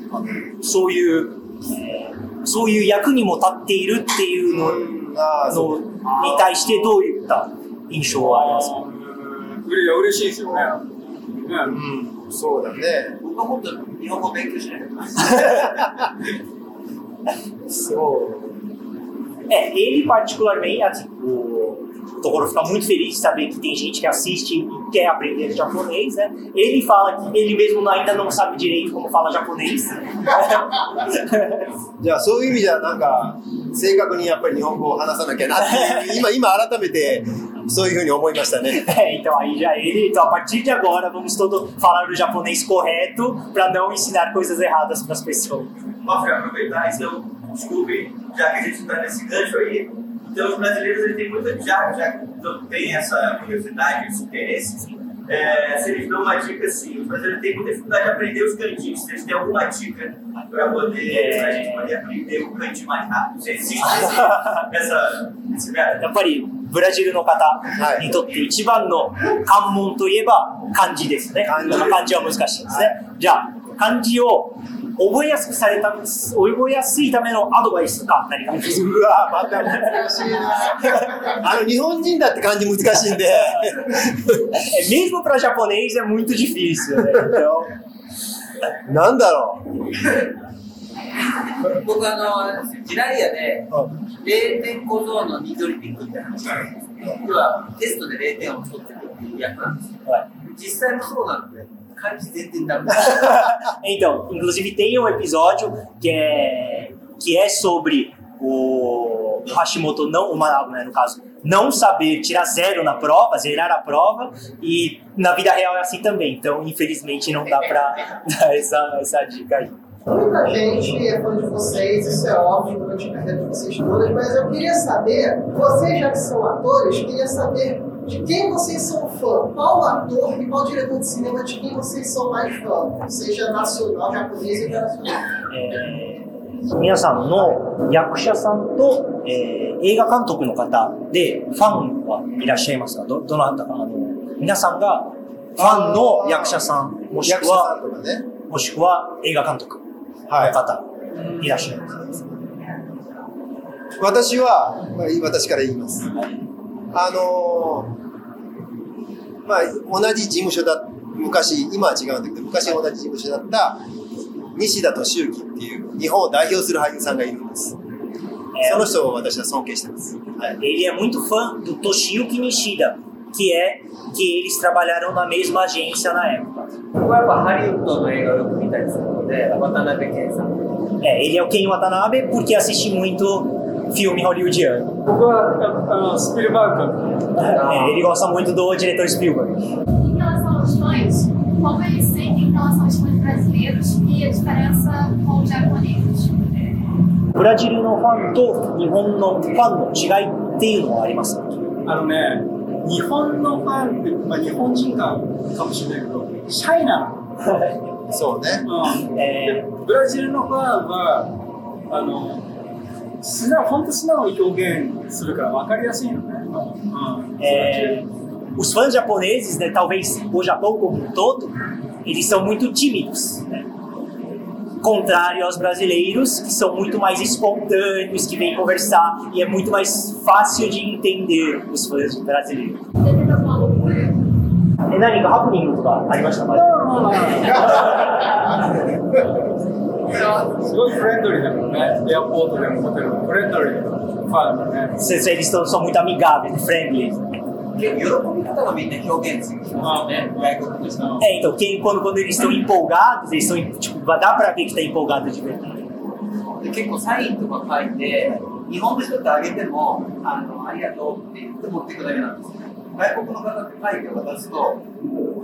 そういう、えーそういう役にも立っているっていうの。のに対してどういった印象はありますか？うれいや嬉しいですよね。ねうん、そうだね。僕はもっと日本語勉強しないと。そう。 É, ele particularmente, assim, o, o Toguro fica muito feliz de saber que tem gente que assiste e quer aprender japonês, né? Ele fala que ele mesmo ainda não sabe direito como fala japonês. じゃあそういう意味じゃなんか正確にやっぱり日本語を話さなきゃなっていう今今改めて そういうふうに思いましたね。 É, então aí já ele, então a partir de agora vamos todo falar o japonês correto para não ensinar coisas erradas para as pessoas. Mafra, aproveitar, então, desculpe, já que a gente está nesse gancho aí, então os brasileiros eles têm muita, já, já tem essa curiosidade, esse interesse, é, se eles dão uma dica assim, os brasileiros têm muita dificuldade de aprender os kanjis, se eles têm alguma dica para poder, pra gente poder aprender o kanji mais rápido, se existe esse, essa, esse método. やっぱりブラジルの方にとって一番の関門といえば漢字ですね。漢字漢字は難しいですね。じゃあ、漢字を覚えやすくされた、覚えやすいためのアドバイスとか何かうわまた難しいな。あの日本人だって漢字難しいんで。Mesmo para japonês é muito difícil, né? Então, なんだろう。僕あの、ジライアで0点小僧のニトリピックって話があるんです要はテストで0点を取ってるっていう役なんですよ。実際もそうなので、cara de dentro da Então, inclusive tem um episódio que é, que é sobre o Hashimoto, não, o Manago, né, no caso, não saber tirar zero na prova, zerar a prova, e na vida real é assim também. Então, infelizmente, não dá pra dar essa, essa dica aí. Muita gente é fã de vocês, isso é óbvio durante a carreira de vocês todas, mas eu queria saber, vocês já que são atores, queria saber de quem vocês são fã? Qual ator e qual diretor de cinema de quem vocês são mais fã? Seja nacional, japonês ou internacional. えー皆さんの役者さんと、えー映画監督の方でファンはいらっしゃいますかど、どなたかあの、皆さんがファンの役者さん、もしくは、ね。もしくは映画監督の方、い、らっしゃいますか私は、まあ、私から言います。あのーまあ、同じ事務所だ、昔、今は違うんだけど、昔同じ事務所だった西田敏行っていう日本を代表する俳優さんがいるんです。その人を私は尊敬してます。はい。Ele é muito fã do Toshiyuki Nishida, que é que eles trabalharam na mesma agência na época. 僕はやっぱハリウッドの映画をよく見たりするので、渡辺謙さん。É, ele é o Ken Watanabe porque assiste muito filme hollywoodiano. 僕はあのスピルバーグ É, ele gosta muito do diretor Spielberg. Em relação aos fãs, como eles sentem em relação aos fãs brasileiros e a diferença com os japoneses? ブラジルのファンと日本のファンの違いっていうのはありますかあのね日本のファンって、まあ、日本人かかもしれないけどシャイなの、そうね。うんえでブラジルのファンはあの素直本当素直に表現するから分かりやすいのね、うん É, os fãs japoneses, né, talvez o Japão como um todo, eles são muito tímidos. Né? Contrário aos brasileiros, que são muito mais espontâneos, que vêm conversar, e é muito mais fácil de entender os fãs brasileiros. Já teve alguma loucura? え何かハプニングとかありましたか すごいフレンドリーだからねエアポートでもホテルもフレンドリーなファンだね Vocês eles são, são muito amigáveis, friendly. 結構喜び方がみんな表現するんですよね、外国の人の。 É, então, quem, quando, quando eles estão empolgados, eles estão, tipo, dá pra ver que tá empolgado de verdade. で結構サインとか書いて、日本の人ってあげても、あのありがとうって言って持っていくだけなんですよ。 外国の方って書いて渡すと、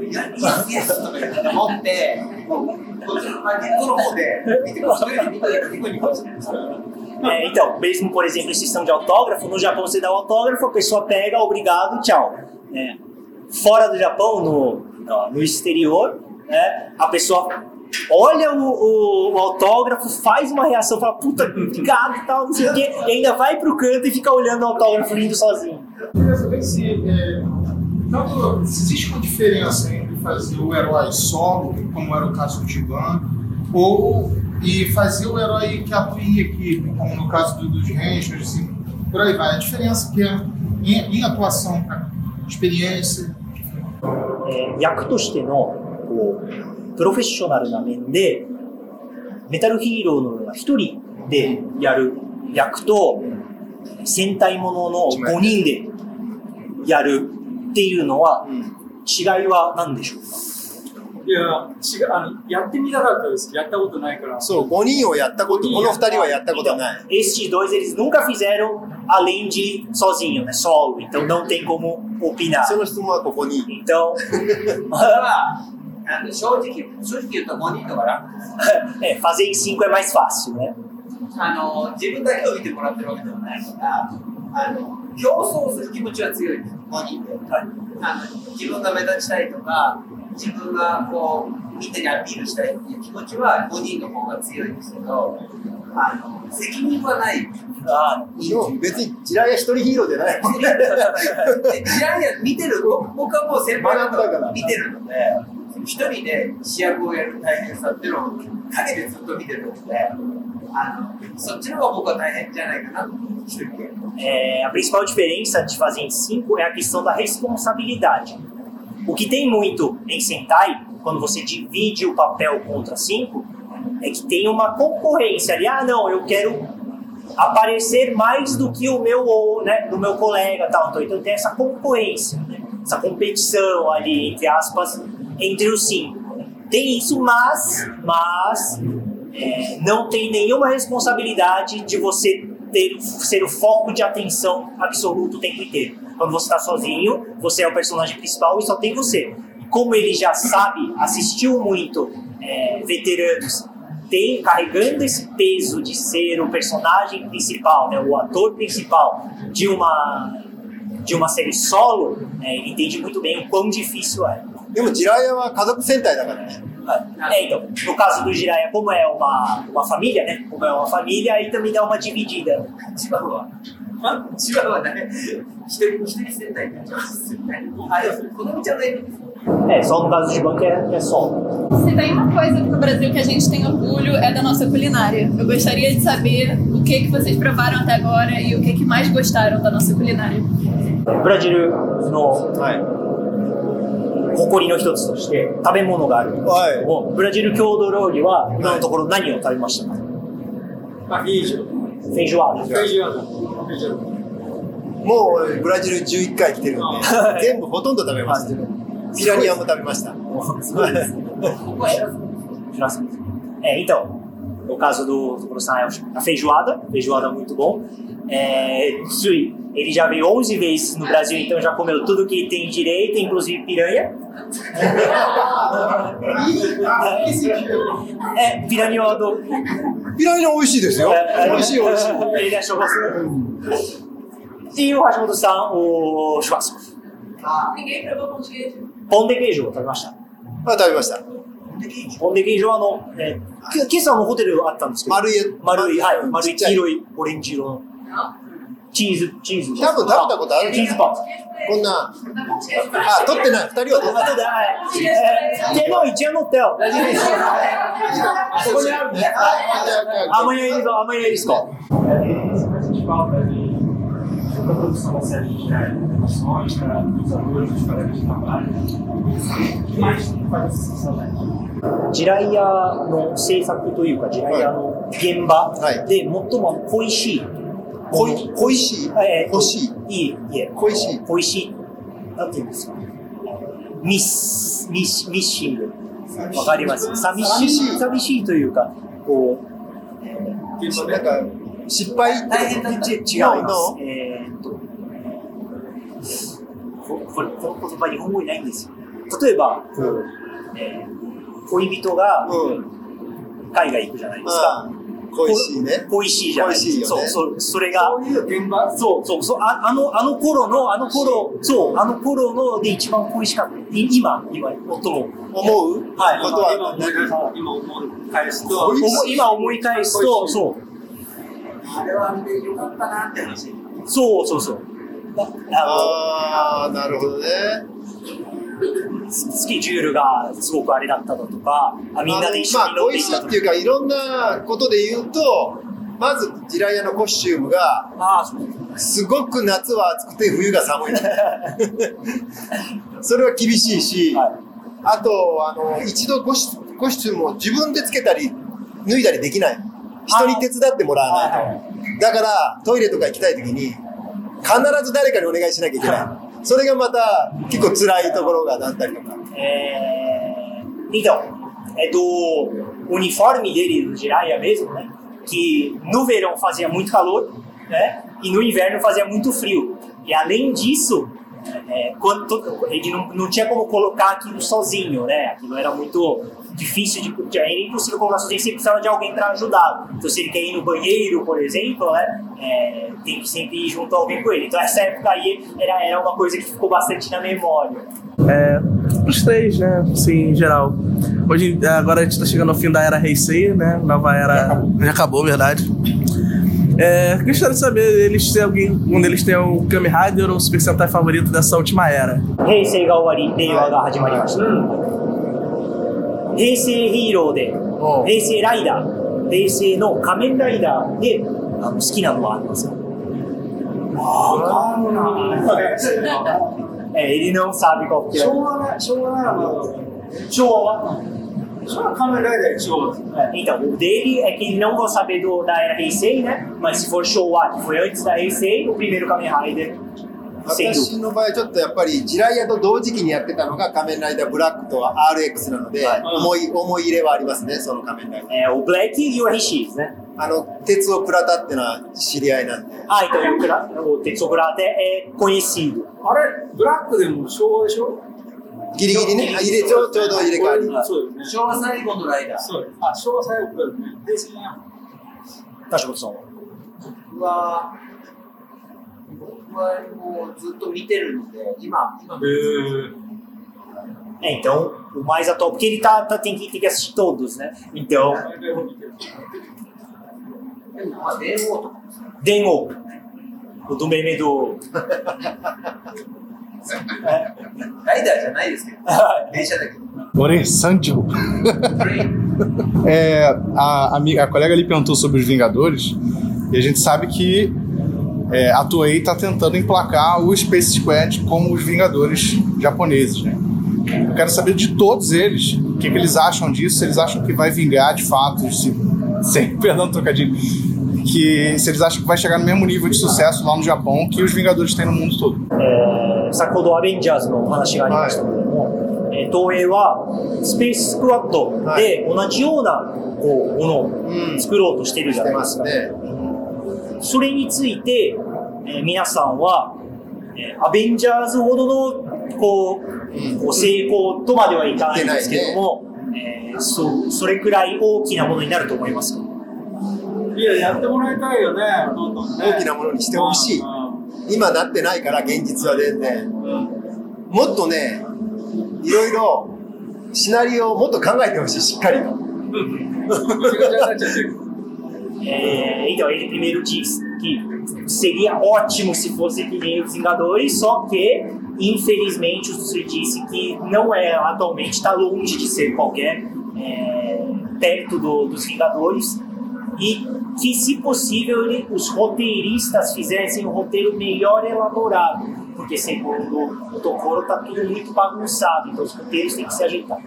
いや、イエスイエスとか言って持って、もうこっちのネットの方で見てください。見てニコニコしてるんですよ。 É, então, mesmo, por exemplo, em questão de autógrafo, no Japão você dá o autógrafo, a pessoa pega, obrigado, tchau. É. Fora do Japão, no, no, no exterior, né, a pessoa olha o, o- o autógrafo, faz uma reação, fala, puta, obrigado e tal, não sei o quê, e ainda vai pro canto e fica olhando o autógrafo lindo sozinho. Eu queria saber se, é, existe uma diferença entre fazer o herói solo, como era o caso do Gigan, ou e fazer o herói que atua em equipe, como no caso do, dos Rangers, assim, por aí vai. A diferença que é em, em atuação, pra, experiência. 役としてのこうプロフェッショナルな面でメタルヒーローのような一人でやる役と戦隊ものの5人でやるっていうのは、違いは何でしょうか？いや,違うやってみたかったです、やったことないから。そう、5人をやったこと、この2人はやったことない。Estes dois, eles nunca fizeram além de sozinho, né? Solo. Então, não tem como opinar. その質問はここに。まあ、正直、言うと5人だから。え、fazer em 5 é mais fácil, né? あの自分だけを見てもらってるわけではないから、あの競争する気持ちは強いです、5人で。あの自分が目立ちたいとか、自分がこう、みんなにアピールしたいっていう気持ちは5人の方が強いんですけど、あの責任はない。あ別に地雷は一人ヒーローじゃないジャイアン見てる、僕僕はもう先輩方見てるので、一人で主役をやる大変さっていうのを陰でずっと見てるので、あのそっちの方が僕は大変じゃないかなと思って、一人で。 É, a principal diferença de fazer em cinco é a questão da responsabilidade. O que tem muito em Sentai, quando você divide o papel contra cinco, é que tem uma concorrência ali. Ah, não, eu quero aparecer mais do que o meu, ou, né, do meu colega tal. Então, então tem essa concorrência, né? essa competição ali, entre aspas, entre os cinco. tem isso, mas, mas é, não tem nenhuma responsabilidade de você ter, ser o foco de atenção absoluto o tempo inteiro. Quando você está sozinho, você é o personagem principal e só tem você. E como ele já sabe, assistiu muito é, veteranos, tem carregando esse peso de ser o personagem principal, né, o ator principal de uma de uma série solo, é, ele entende muito bem o quão difícil é. でもジラヤは家族戦隊だからね É, então, no caso do Jiraiya, como é uma, uma família, né? Como é uma família, aí também dá uma dividida. 千葉はあ千葉はね、一人一人戦隊になっちゃうんですよね。あ、でも、この道はね、 É, só no caso de banco é, é solo. Se tem uma coisa aqui no Brasil que a gente tem orgulho é da nossa culinária. Eu gostaria de saber o que, que vocês provaram até agora e o que, que mais gostaram da nossa culinária. ブラジルの誇りの一つとして食べ物があるんですけども、ブラジル郷土料理は今のところ何を食べましたか、アヒージョ。フェイジュワード。フェイジュワード。フェイジュワード。もうブラジル11回来てるんで 全部ほとんど食べましたピラニアも食べましたフランス É, então, no caso do, do a feijoada, feijoada muito bom. É, Tsui, ele já veio 11 vezes no Brasil, então já comeu tudo que tem direito, inclusive piranha. É, piranhodo. ピラニア美味しいですよ美味しい美味しい Ele achou bastante. E o Hashimoto-san, o churrasco. Ninguém provou pão de queijo. Pão de queijo, 食べました。あ食べましたポンデケージはあの、えー、け今朝のホテルあったんですけど、丸い丸い、はい、丸い黄色いオレンジ色のチーズ、チーズ。多食べたことあるチーズパン。こんな。あ、取ってない。二人は取ってない。手の位置は。大丈夫です。ここにあるね。甘いやりぞ、甘いやりぞ。地雷屋の制作というか地雷屋の現場で最も恋し。い恋恋しい？えー欲しい？いい、いえ。恋しい？恋しい。なんて言うんですか？ミス、ミス、ミッシング。わかります？寂しい。寂しい寂しいというか、こう、なんか失敗？大変だ違います。えーっと、ここれ、この言葉日本語にないんですよ。例えば、こう、えー恋人が海外行くじゃないですか。恋しいね恋しいじゃないですか。そう、そう、それが、そういう現場？そう、そう、そう、ああの、あの頃の、あの頃、そう、あの頃ので一番恋しかった。い今、今、最も。思う？はい。ことは今思い今思い返すと、今思い返すと、そう。あれはあれでよかったなって話。そうそうそう。ああなるほどねスケジュールがすごくあれだっただとか、あみんなで一緒まあに乗っていったとか。恋しいっていうかいろんなことで言うとまずジライヤのコスチュームがすごく夏は暑くて冬が寒い。それは厳しいし、あとあの一度コスコスチュームを自分でつけたり脱いだりできない。人に手伝ってもらわないと。だからトイレとか行きたい時に必ず誰かにお願いしなきゃいけないそれがまた結構辛いところがあったりとか É... Então, é do uniforme dele, do Jiraiya mesmo, né? Que no verão fazia muito calor, né? E no inverno fazia muito frio. E além disso, é, quando to- ele não, não tinha como colocar aquilo sozinho, né? Aquilo era muito difícil de. porque Era impossível colocar sozinho, sempre precisava de alguém para ajudar. Então, se ele quer ir no banheiro, por exemplo, né? É, tem que sempre ir junto a alguém com ele. Então, essa época aí era, era uma coisa que ficou bastante na memória. É, os três, né? Sim, em geral. Hoje, agora a gente está chegando ao fim da era Heisei, né? Nova era. Já acabou, verdade. É, gostaria de saber eles se alguém, um deles tem o Kami Rider ou o Super Sentai favorito dessa última era. Heisei Gawari, Dei Agarra de Marimashi. 平成ヒーローで、平成ライダー、平成の仮面ライダーであの好きなのはありますかわかんない。Ele não sabe qual que é. 昭和な、昭和な。昭和は昭和は Então, o dele é que ele não vai saber do, da era Heisei, né? Mas se for Showa, que foi antes da Heisei, o primeiro Kamen Rider. 私の場合ちょっとやっぱりジライアと同時期にやってたのが仮面ライダーブラックと RX なので、思い思い入れはありますねその仮面ライダー É, o Black e o RX, né? あの鉄尾倉田っていうのは知り合いなんで Ah, então o, Kura- o Tetsuo Kurata é conhecido. あれ、ブラックでも昭和でしょ？ギリギリねあ入れちょうちょうど入れ替わりそうですね。昭和最後のライダー。そうです。あ、昭和最後だね。平成じゃん。橋本さんは？僕は、はもうずっと見てるので、今、今 É, então, o mais atual, porque ele tá, tá tem, que, tem que assistir todos, né? Então, でもまあ電王とか Dengo, o do meme do. ライダーじゃないですけど、電車だけど。 Porém, Sancho. é, a, amiga, a colega ali perguntou sobre os Vingadores e a gente sabe que é, a Toei está tentando emplacar o Space Squad como os Vingadores japoneses, né? Eu quero saber de todos eles o que, que, eles acham disso, se eles acham que vai vingar de fato, se, sem, perdão, trocadilho, que se eles acham que vai chegar no mesmo nível de sucesso lá no Japão que os Vingadores têm no mundo todo. É, 先ほどアベンジャーズの話がありましたけれども、はい、東映はスペーススクワットで同じようなこうものを作ろうとしているじゃないですか。はいそれについて、えー皆さんは、えーアベンジャーズほどのこうこう成功とまではいかないんですけども、えーそそれくらい大きなものになると思いますか？いや、やってもらいたいよね、どんどんね。大きなものにしてほしい。今なってないから、現実は全然。もっとね、いろいろ、シナリオをもっと考えてほしい、しっかりと。É, então, ele primeiro diz que seria ótimo se fosse que nem os Vingadores, só que, infelizmente, o Tsutsui disse que não é atualmente, está longe de ser qualquer é, perto do- dos Vingadores e que, se possível, ele- os roteiristas fizessem um roteiro melhor elaborado, porque, segundo o Tokoro, está tudo muito bagunçado, então os roteiros têm que se ajeitar.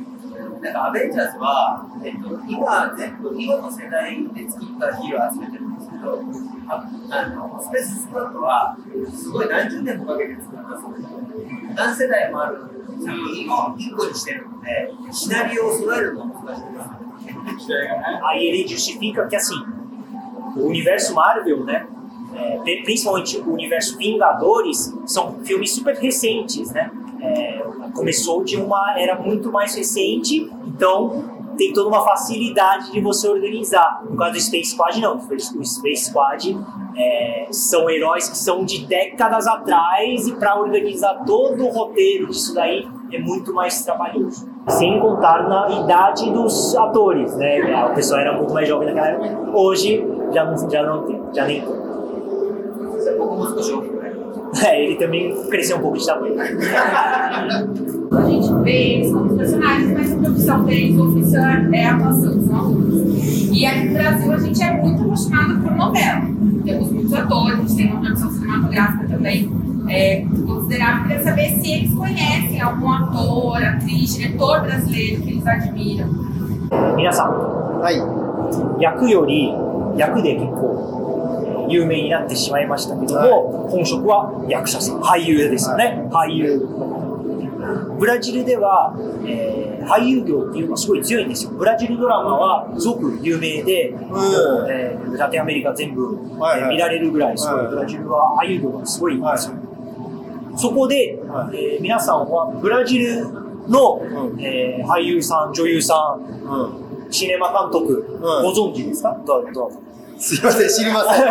なんかアベンジャーズは、えっと、今、全部、今の世代で作ったヒーローを集めてる んですけど、ああのスペーススクワットは、すごい何十年もかけて作ったそうです。何世代もある作品を一個にしてるので、シナリオを揃えるのが難しいです。 Aí ele justifica que assim, o universo Marvel, né? é, pri- principalmente o universo Vingadores, são filmes super recentes, né? É, começou de uma era muito mais recente, então tem toda uma facilidade de você organizar. No caso do Space Squad, não. O Space Squad é, são heróis que são de décadas atrás e para organizar todo o roteiro disso daí é muito mais trabalhoso. Sem contar na idade dos atores, né? A pessoa era muito mais jovem naquela época. Hoje já não, já não tem, já nem tem. É, é, ele também cresceu um pouco de tamanho. a gente vê eles como profissionais, mas a profissão deles, profissão é a atuação, são alunos. E aqui no Brasil a gente é muito acostumado por novela. Temos muitos atores, a gente tem uma produção cinematográfica também é, considerável. Queria saber se eles conhecem algum ator, atriz, diretor brasileiro que eles admiram. Minha Aí. Yaku Yakudeki Ko, 有名になってしまいましたけども、本職は役者さん、俳優ですよね、俳優。ブラジルでは、えー俳優業っていうのはすごい強いんですよ。ブラジルドラマはすごく有名で、もうえーラテンアメリカ全部、えー見られるぐらいすごい、ブラジルは俳優業がすごいんですよ。そこで、えー皆さんはブラジルの、えー俳優さん、女優さん、シネマ監督、ご存知ですか？どうぞ。すいません、知りません。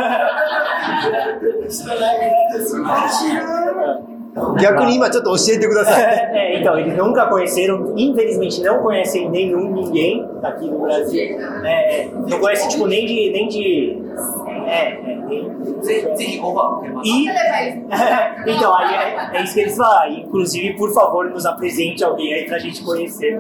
逆に今ちょっと教えてください。 É, então, eles nunca conheceram, infelizmente não conhecem nenhum ninguém aqui no Brasil. É, não conhecem, tipo, nem de. Nem de é, é, nem. E, então, aí é, é isso que eles falam. Inclusive, por favor, nos apresente alguém aí pra gente conhecer.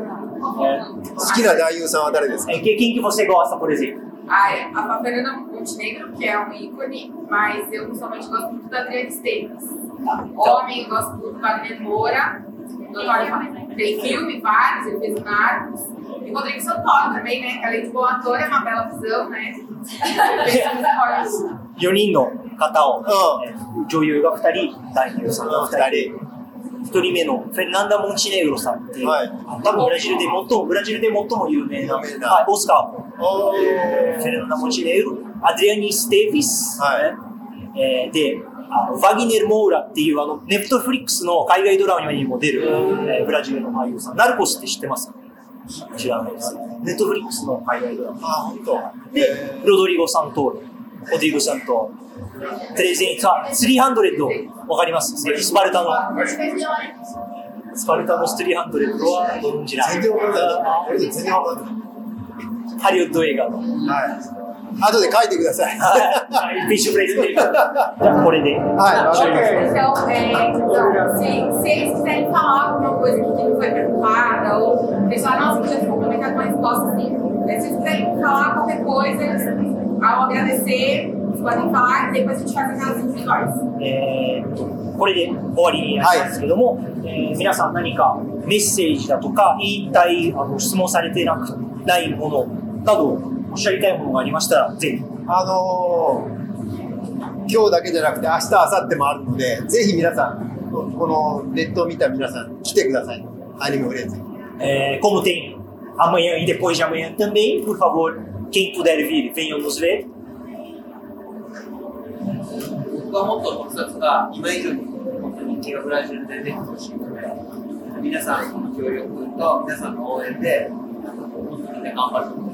É. 好きな男優さんは誰ですか É, que- quem que você gosta, por exemplo? Ah, é. A, a Montenegro, que é um ícone, mas eu pessoalmente gosto muito da Adriana Esteves. Tá. Homem, eu gosto muito do Wagner Moura. Tem filme, vários, ele fez o Narcos. E o Rodrigo Santoro também, né? Que além de bom ator, é uma bela visão, né?4 人の方を、うん、女優が2人、男優さんが2人。1人目のフェルナンダ・モンチネグロさんって、はい、多分ブラジルで最も、ブラジルで最も有名な、はい、オスカーもフェルナモンチネグロ、アドリアニ・ステービス、ねえーであの、ワギネル・モーラっていうあのネットフリックスの海外ドラマにも出る、えーブラジルの俳優さん、ナルコスって知ってますか？知らないです。ネットフリックスの海外ドラマ。あ、本当。で、ロドリゴ・サントーレ。オディグさんと300さ300わかります？スパルタのスパルタの300はご存知ない全然わかんない。全然わかんない。ハリウッド映画。はい。後で書いてください。はい。フッシュプレイスで。じゃあ、これで。はい。わかりました。えー、これで終わりになりますけども、はいえー、皆さん何かメッセージだとか言いたいあの質問されてな,くないものなどおっしゃりたいものがありましたらぜひあのー今日だけじゃなくて明日、明後日もあるので、ぜひ皆さん、このネットを見た皆さん、来てください。アニメフレンズ。É, como tem amanhã e depois de amanhã também, por favor, quem puder vir, venham nos ver. 僕はもっと特撮が今以上に本当に人気がブラジルで出てほしいので、皆さんの協力と皆さんの応援で、みんな頑張ると思い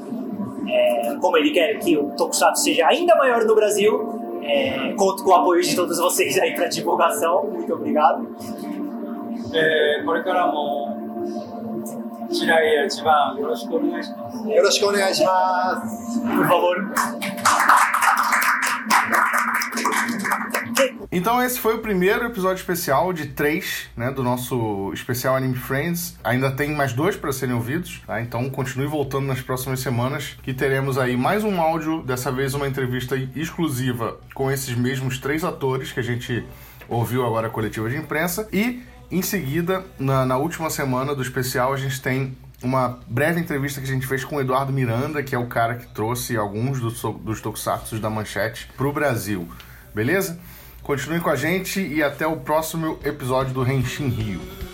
ます。É, como ele quer que o Tokusatsu seja ainda maior no Brasil, é, conto com o apoio de todos vocês aí para divulgação. Muito obrigado. えーこれからも白井や一番よろしくお願いします。よろしくお願いします。 Por favor. Então esse foi o primeiro episódio especial de três, né, do nosso especial Anime Friends. Ainda tem mais dois para serem ouvidos, tá? Então continue voltando nas próximas semanas que teremos aí mais um áudio, dessa vez uma entrevista exclusiva com esses mesmos três atores que a gente ouviu agora a coletiva de imprensa e em seguida, na, na última semana do especial, a gente tem uma breve entrevista que a gente fez com o Eduardo Miranda, que é o cara que trouxe alguns dos, dos tokusatsu da Manchete pro Brasil. Beleza? Continue com a gente e até o próximo episódio do Renshin Rio.